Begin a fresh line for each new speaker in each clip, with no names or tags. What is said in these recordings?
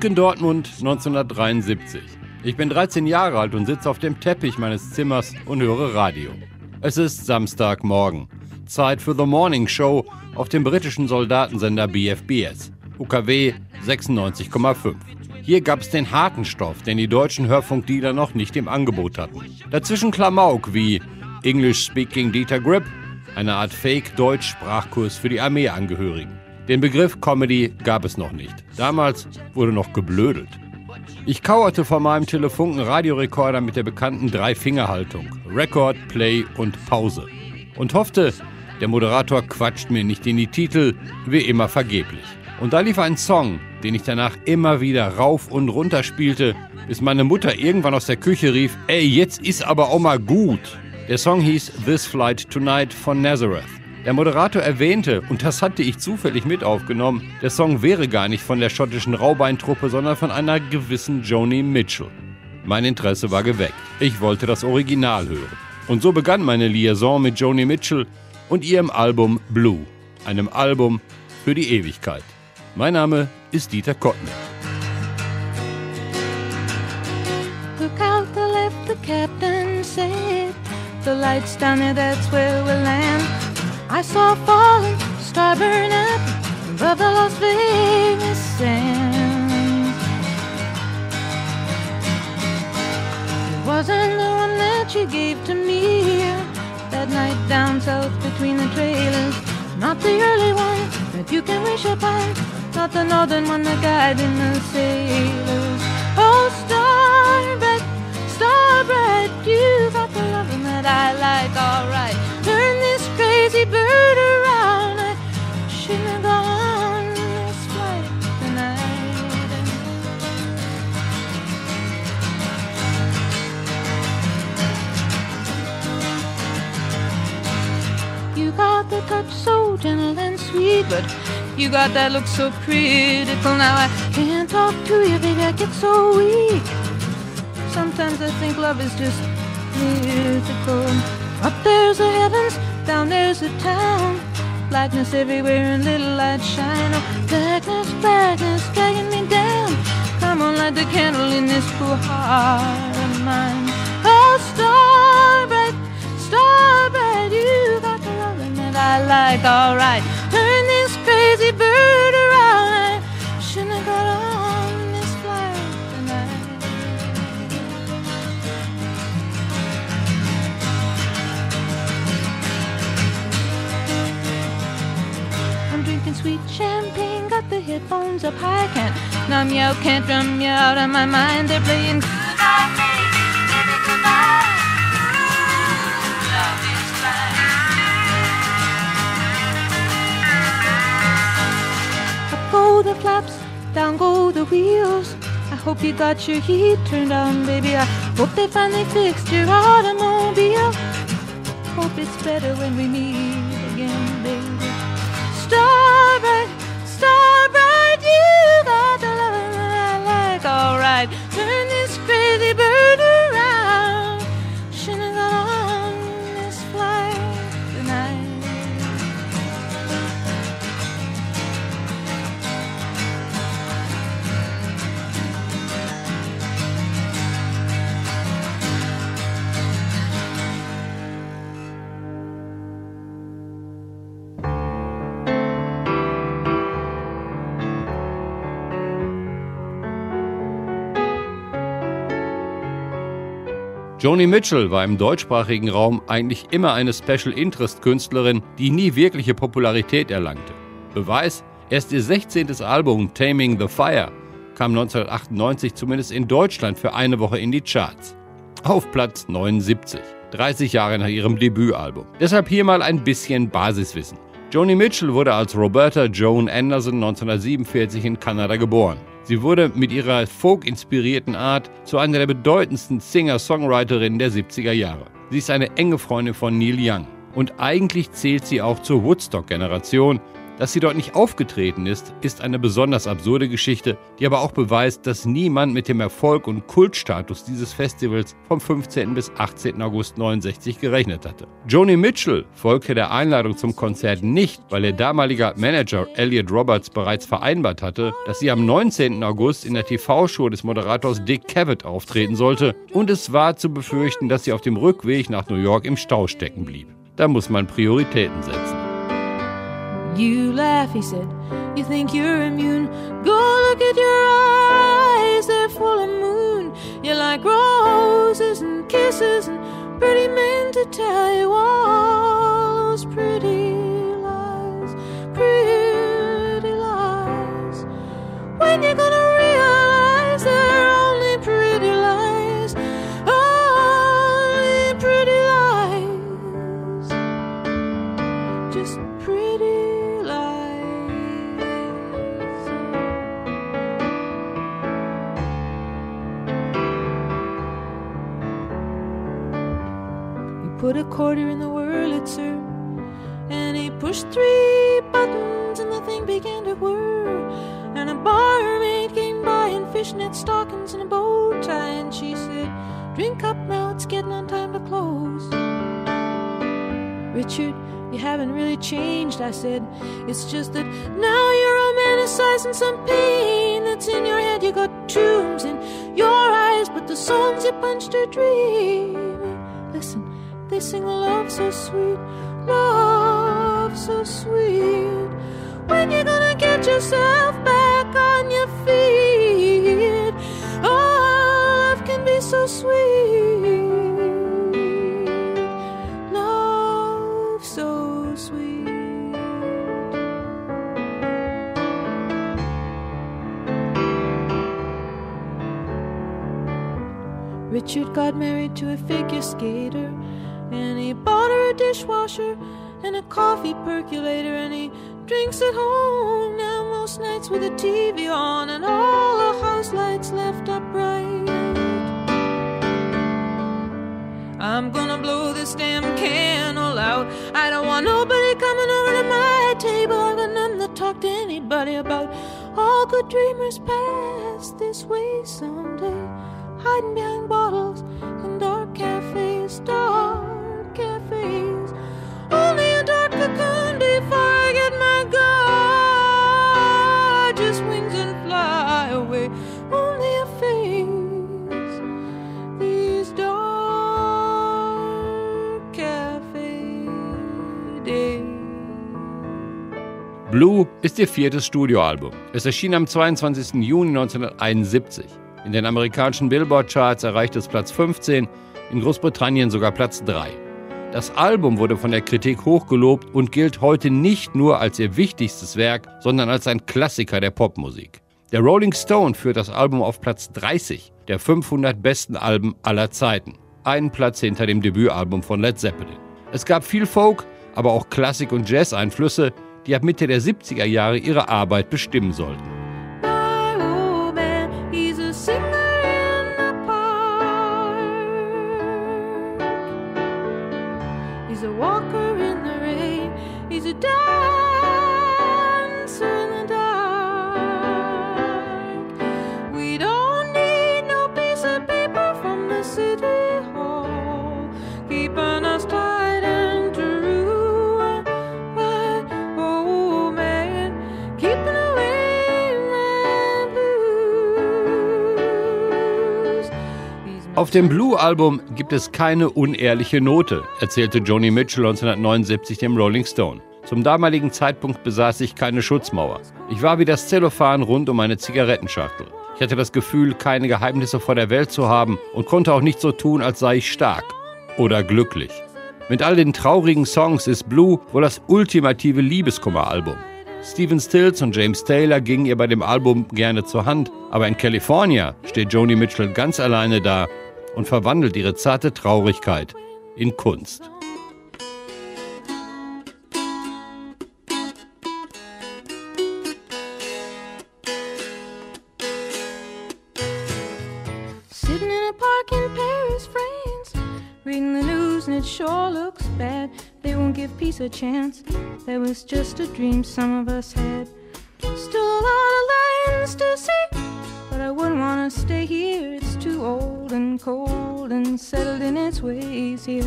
Lütgen Dortmund 1973. Ich bin 13 Jahre alt und sitze auf dem Teppich meines Zimmers und höre Radio. Es ist Samstagmorgen. Zeit für The Morning Show auf dem britischen Soldatensender BFBS. UKW 96,5. Hier gab es den harten Stoff, den die deutschen Hörfunkdealer noch nicht im Angebot hatten. Dazwischen Klamauk wie English Speaking Dieter Grip, eine Art Fake-Deutsch-Sprachkurs für die Armeeangehörigen. Den Begriff Comedy gab es noch nicht. Damals wurde noch geblödelt. Ich kauerte vor meinem Telefunken Radiorekorder mit der bekannten Drei-Finger-Haltung. Record, Play und Pause. Und hoffte, der Moderator quatscht mir nicht in die Titel, wie immer vergeblich. Und da lief ein Song, den ich danach immer wieder rauf und runter spielte, bis meine Mutter irgendwann aus der Küche rief, ey, jetzt ist aber auch mal gut. Der Song hieß This Flight Tonight von Nazareth. Der Moderator erwähnte, und das hatte ich zufällig mit aufgenommen, der Song wäre gar nicht von der schottischen Raubeintruppe, sondern von einer gewissen Joni Mitchell. Mein Interesse war geweckt. Ich wollte das Original hören. Und so begann meine Liaison mit Joni Mitchell und ihrem Album Blue, einem Album für die Ewigkeit. Mein Name ist Dieter Kottner.
Look out the left, the captain said. The lights down there, that's where we'll land. I saw falling, star burn up above the Las Vegas sands. It wasn't the one that you gave to me that night down south between the trailers. Not the early one that you can wish upon, not the northern one that guided the sailors. Oh, star bright, star bright, you've got the loving that I like, alright. Crazy bird around. I shouldn't have gone this flight tonight. You got the touch so gentle and sweet, but you got that look so critical. Now I can't talk to you, baby, I get so weak. Sometimes I think love is just mythical. Up there's the heavens, down there's a town. Blackness everywhere and little light shine. Oh, blackness, blackness, dragging me down. Come on, light the candle in this poor heart of mine. Oh, star bright, star bright, you got the loving that I like, alright. Sweet champagne, got the headphones up high, can't numb you out, can't drum you out of my mind. They're playing goodnight, baby, baby, goodnight. Love is blind. Up go the flaps, down go the wheels. I hope you got your heat turned on, baby. I hope they finally fixed your automobile. Hope it's better when we meet. Starbright, you got the like. Alright, turn this crazy bird
Joni Mitchell war im deutschsprachigen Raum eigentlich immer eine Special Interest Künstlerin, die nie wirkliche Popularität erlangte. Beweis, erst ihr 16. Album Taming the Fire kam 1998 zumindest in Deutschland für eine Woche in die Charts. Auf Platz 79, 30 Jahre nach ihrem Debütalbum. Deshalb hier mal ein bisschen Basiswissen. Joni Mitchell wurde als Roberta Joan Anderson 1947 in Kanada geboren. Sie wurde mit ihrer folk-inspirierten Art zu einer der bedeutendsten Singer-Songwriterinnen der 70er Jahre. Sie ist eine enge Freundin von Neil Young. Und eigentlich zählt sie auch zur Woodstock-Generation, dass sie dort nicht aufgetreten ist, ist eine besonders absurde Geschichte, die aber auch beweist, dass niemand mit dem Erfolg und Kultstatus dieses Festivals vom 15. bis 18. August 69 gerechnet hatte. Joni Mitchell folgte der Einladung zum Konzert nicht, weil ihr damaliger Manager Elliot Roberts bereits vereinbart hatte, dass sie am 19. August in der TV-Show des Moderators Dick Cavett auftreten sollte und es war zu befürchten, dass sie auf dem Rückweg nach New York im Stau stecken blieb. Da muss man Prioritäten setzen.
You laugh, he said. You think you're immune. Go look at your eyes, they're full of moon. You like roses and kisses and pretty men to tell you all those pretty put a quarter in the Wurlitzer and he pushed three buttons and the thing began to whir. And a barmaid came by in fishnet stockings and a bow tie and she said, Drink up now, it's getting on time to close. Richard, you haven't really changed, I said. It's just that now you're romanticizing some pain that's in your head. You got tombs in your eyes, but the songs you punched are dreaming. They sing love so sweet, love so sweet. When you gonna get yourself back on your feet? Oh, love can be so sweet. Love so sweet. Richard got married to a figure skater, dishwasher and a coffee percolator, and he drinks at home now most nights with the TV on and all the house lights left up bright. I'm gonna blow this damn candle out. I don't want nobody coming over to my table. I've got nothing to talk to anybody about. All good dreamers pass this way someday, hiding behind bottles in dark cafes, dark
Blue ist ihr viertes Studioalbum. Es erschien am 22. Juni 1971. In den amerikanischen Billboard-Charts erreichte es Platz 15, in Großbritannien sogar Platz 3. Das Album wurde von der Kritik hochgelobt und gilt heute nicht nur als ihr wichtigstes Werk, sondern als ein Klassiker der Popmusik. Der Rolling Stone führt das Album auf Platz 30 der 500 besten Alben aller Zeiten. Einen Platz hinter dem Debütalbum von Led Zeppelin. Es gab viel Folk, aber auch Klassik- und Jazz-Einflüsse, die ab Mitte der 70er Jahre ihre Arbeit bestimmen sollten. Auf dem Blue-Album gibt es keine unehrliche Note, erzählte Joni Mitchell 1979 dem Rolling Stone. Zum damaligen Zeitpunkt besaß ich keine Schutzmauer. Ich war wie das Zellophan rund um eine Zigarettenschachtel. Ich hatte das Gefühl, keine Geheimnisse vor der Welt zu haben und konnte auch nicht so tun, als sei ich stark oder glücklich. Mit all den traurigen Songs ist Blue wohl das ultimative Liebeskummeralbum. Stephen Stills und James Taylor gingen ihr bei dem Album gerne zur Hand, aber in California steht Joni Mitchell ganz alleine da und verwandelt ihre zarte Traurigkeit in Kunst.
a chance. There was just a dream some of us had. Still a lot of lands to see, but I wouldn't want to stay here. Old and cold and settled in its ways here.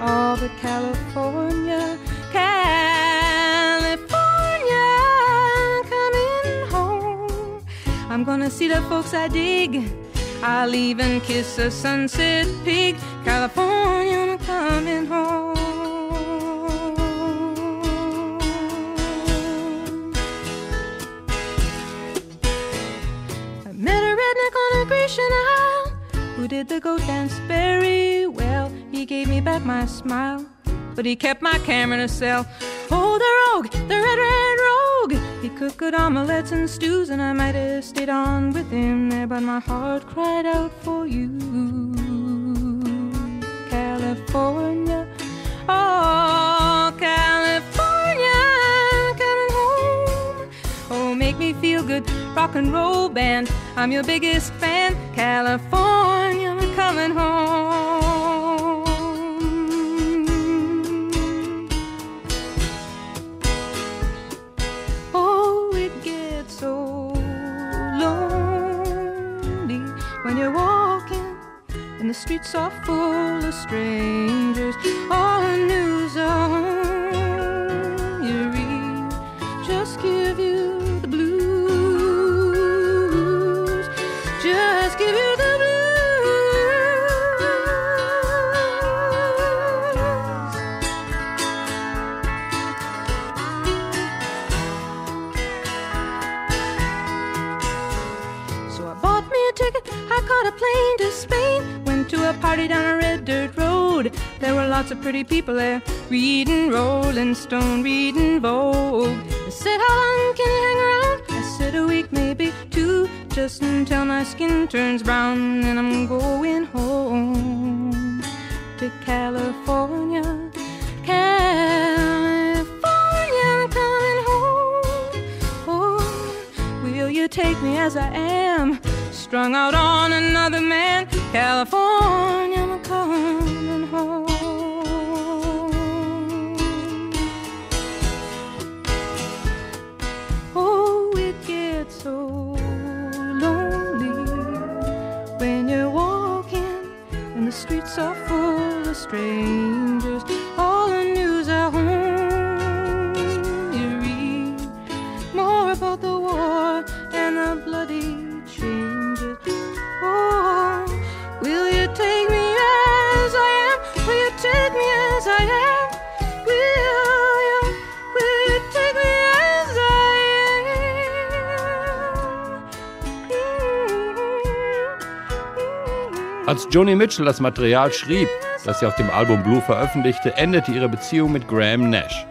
All but California, California, coming home. I'm gonna see the folks I dig. I'll even kiss a sunset pig. California, I'm coming home. Isle who did the goat dance very well. He gave me back my smile, but he kept my camera in a cell. Oh, the rogue, the red, red rogue. He cooked good omelets and stews, and I might have stayed on with him there, but my heart cried out for you. California, oh, me feel good, rock and roll band. I'm your biggest fan, California, I'm coming home. Oh, it gets so lonely when you're walking and the streets are full of strangers. All the news on a party down a red dirt road. There were lots of pretty people there, reading Rolling Stone, reading Vogue. They said, How long can you hang around? I said, A week, maybe two, just until my skin turns brown. and I'm going home to California. California, I'm coming home. Oh, will you take me as I am? Strung out on another man. California, I'm coming home.
Joni Mitchell das Material schrieb, das sie auf dem Album Blue veröffentlichte, endete ihre Beziehung mit Graham Nash.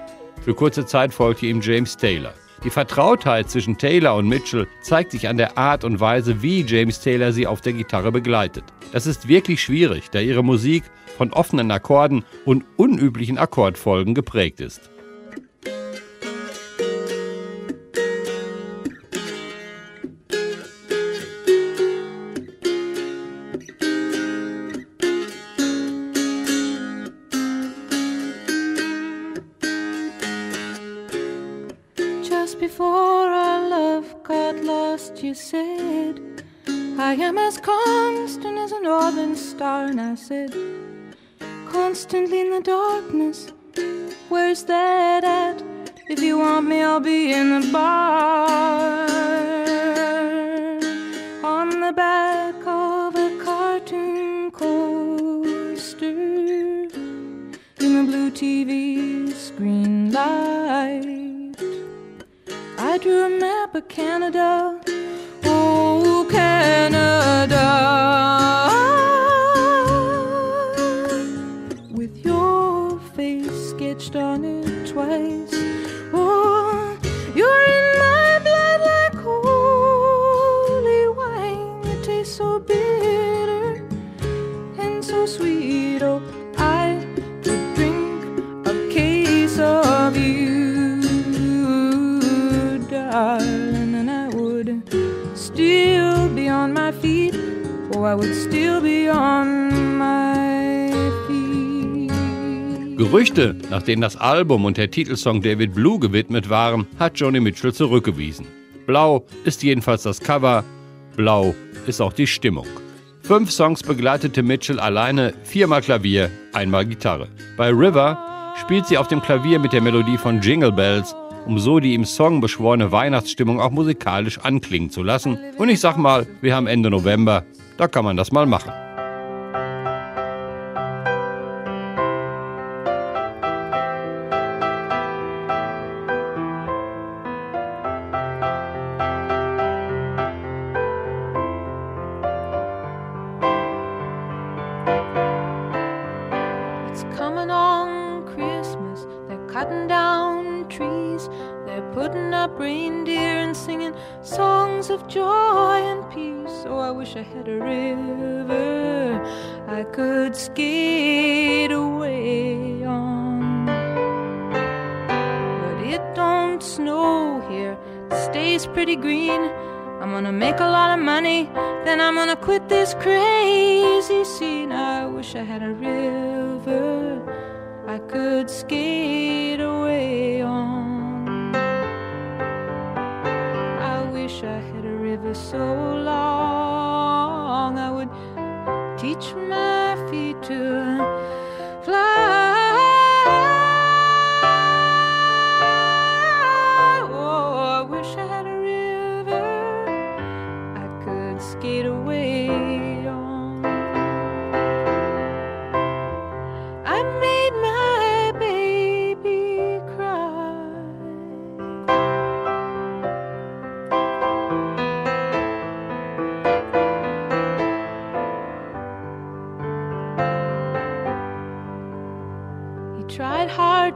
Für kurze Zeit folgte ihm James Taylor. Die Vertrautheit zwischen Taylor und Mitchell zeigt sich an der Art und Weise, wie James Taylor sie auf der Gitarre begleitet. Das ist wirklich schwierig, da ihre Musik von offenen Akkorden und unüblichen Akkordfolgen geprägt ist.
Northern star. And I said, Constantly in the darkness, where's that at? If you want me, I'll be in the bar. On the back of a cartoon coaster in the blue TV screen light. I drew a map of Canada.
Gerüchte, nach denen das Album und der Titelsong David Blue gewidmet waren, hat Joni Mitchell zurückgewiesen. Blau ist jedenfalls das Cover, blau ist auch die Stimmung. Fünf Songs begleitete Mitchell alleine, viermal Klavier, einmal Gitarre. Bei River spielt sie auf dem Klavier mit der Melodie von Jingle Bells, um so die im Song beschworene Weihnachtsstimmung auch musikalisch anklingen zu lassen. Und ich sag mal, wir haben Ende November, da kann man das mal machen.
it don't snow here. It stays pretty green. I'm gonna make a lot of money, then I'm gonna quit this crazy scene. I wish I had a river I could skate away on. I wish I had a river so long I would teach my feet to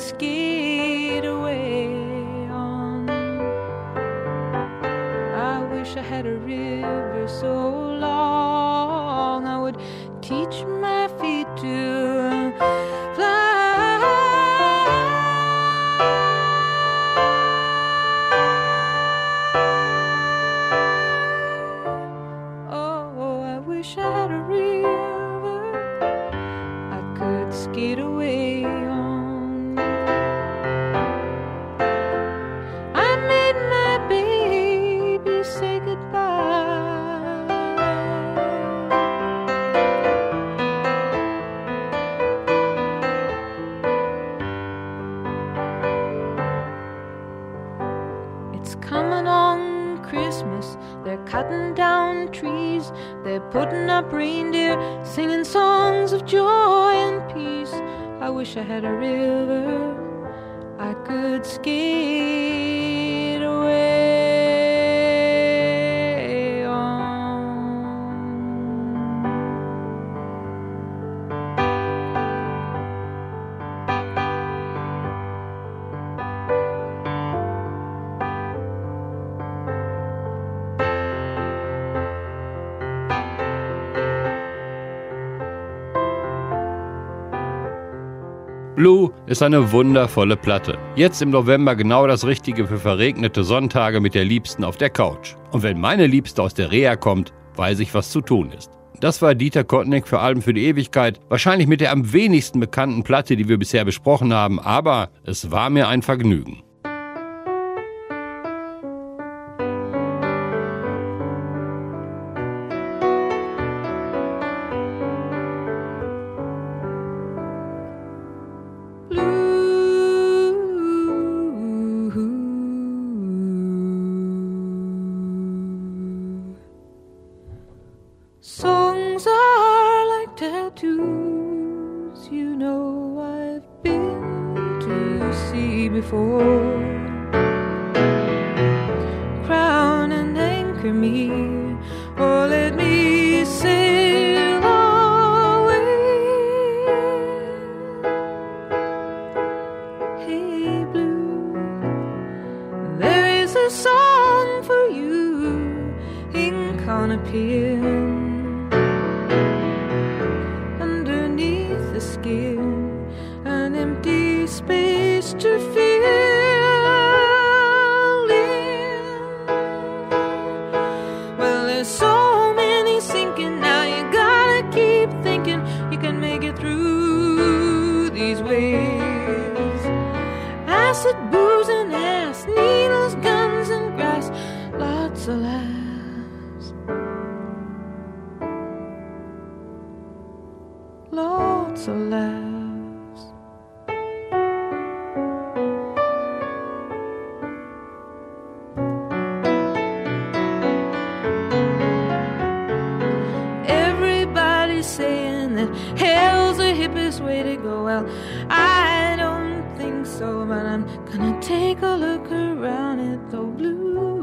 skate away Reindeer, singing songs of joy and peace. I wish I had a river
Blue ist eine wundervolle Platte. Jetzt im November genau das Richtige für verregnete Sonntage mit der Liebsten auf der Couch. Und wenn meine Liebste aus der Reha kommt, weiß ich, was zu tun ist. Das war Dieter Kottnick für Alben für die Ewigkeit. Wahrscheinlich mit der am wenigsten bekannten Platte, die wir bisher besprochen haben, aber es war mir ein Vergnügen.
twos, you know I've been to see before. Crown and anchor me, or let me sail away. Hey, blue, there is a song for you in Conopia. to feel. well, I don't think so, but I'm gonna take a look around at the blue.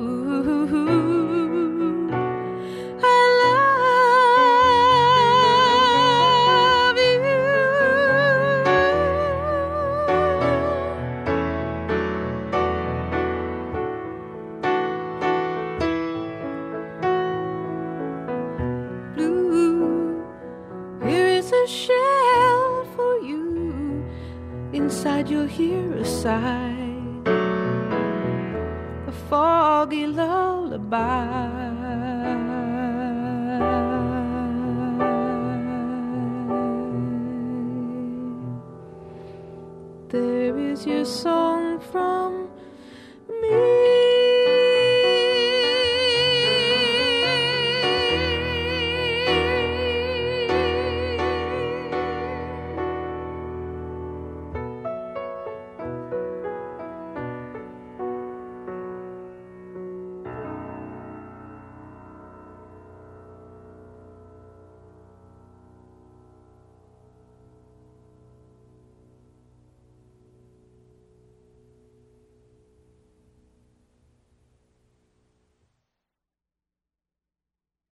There is your song from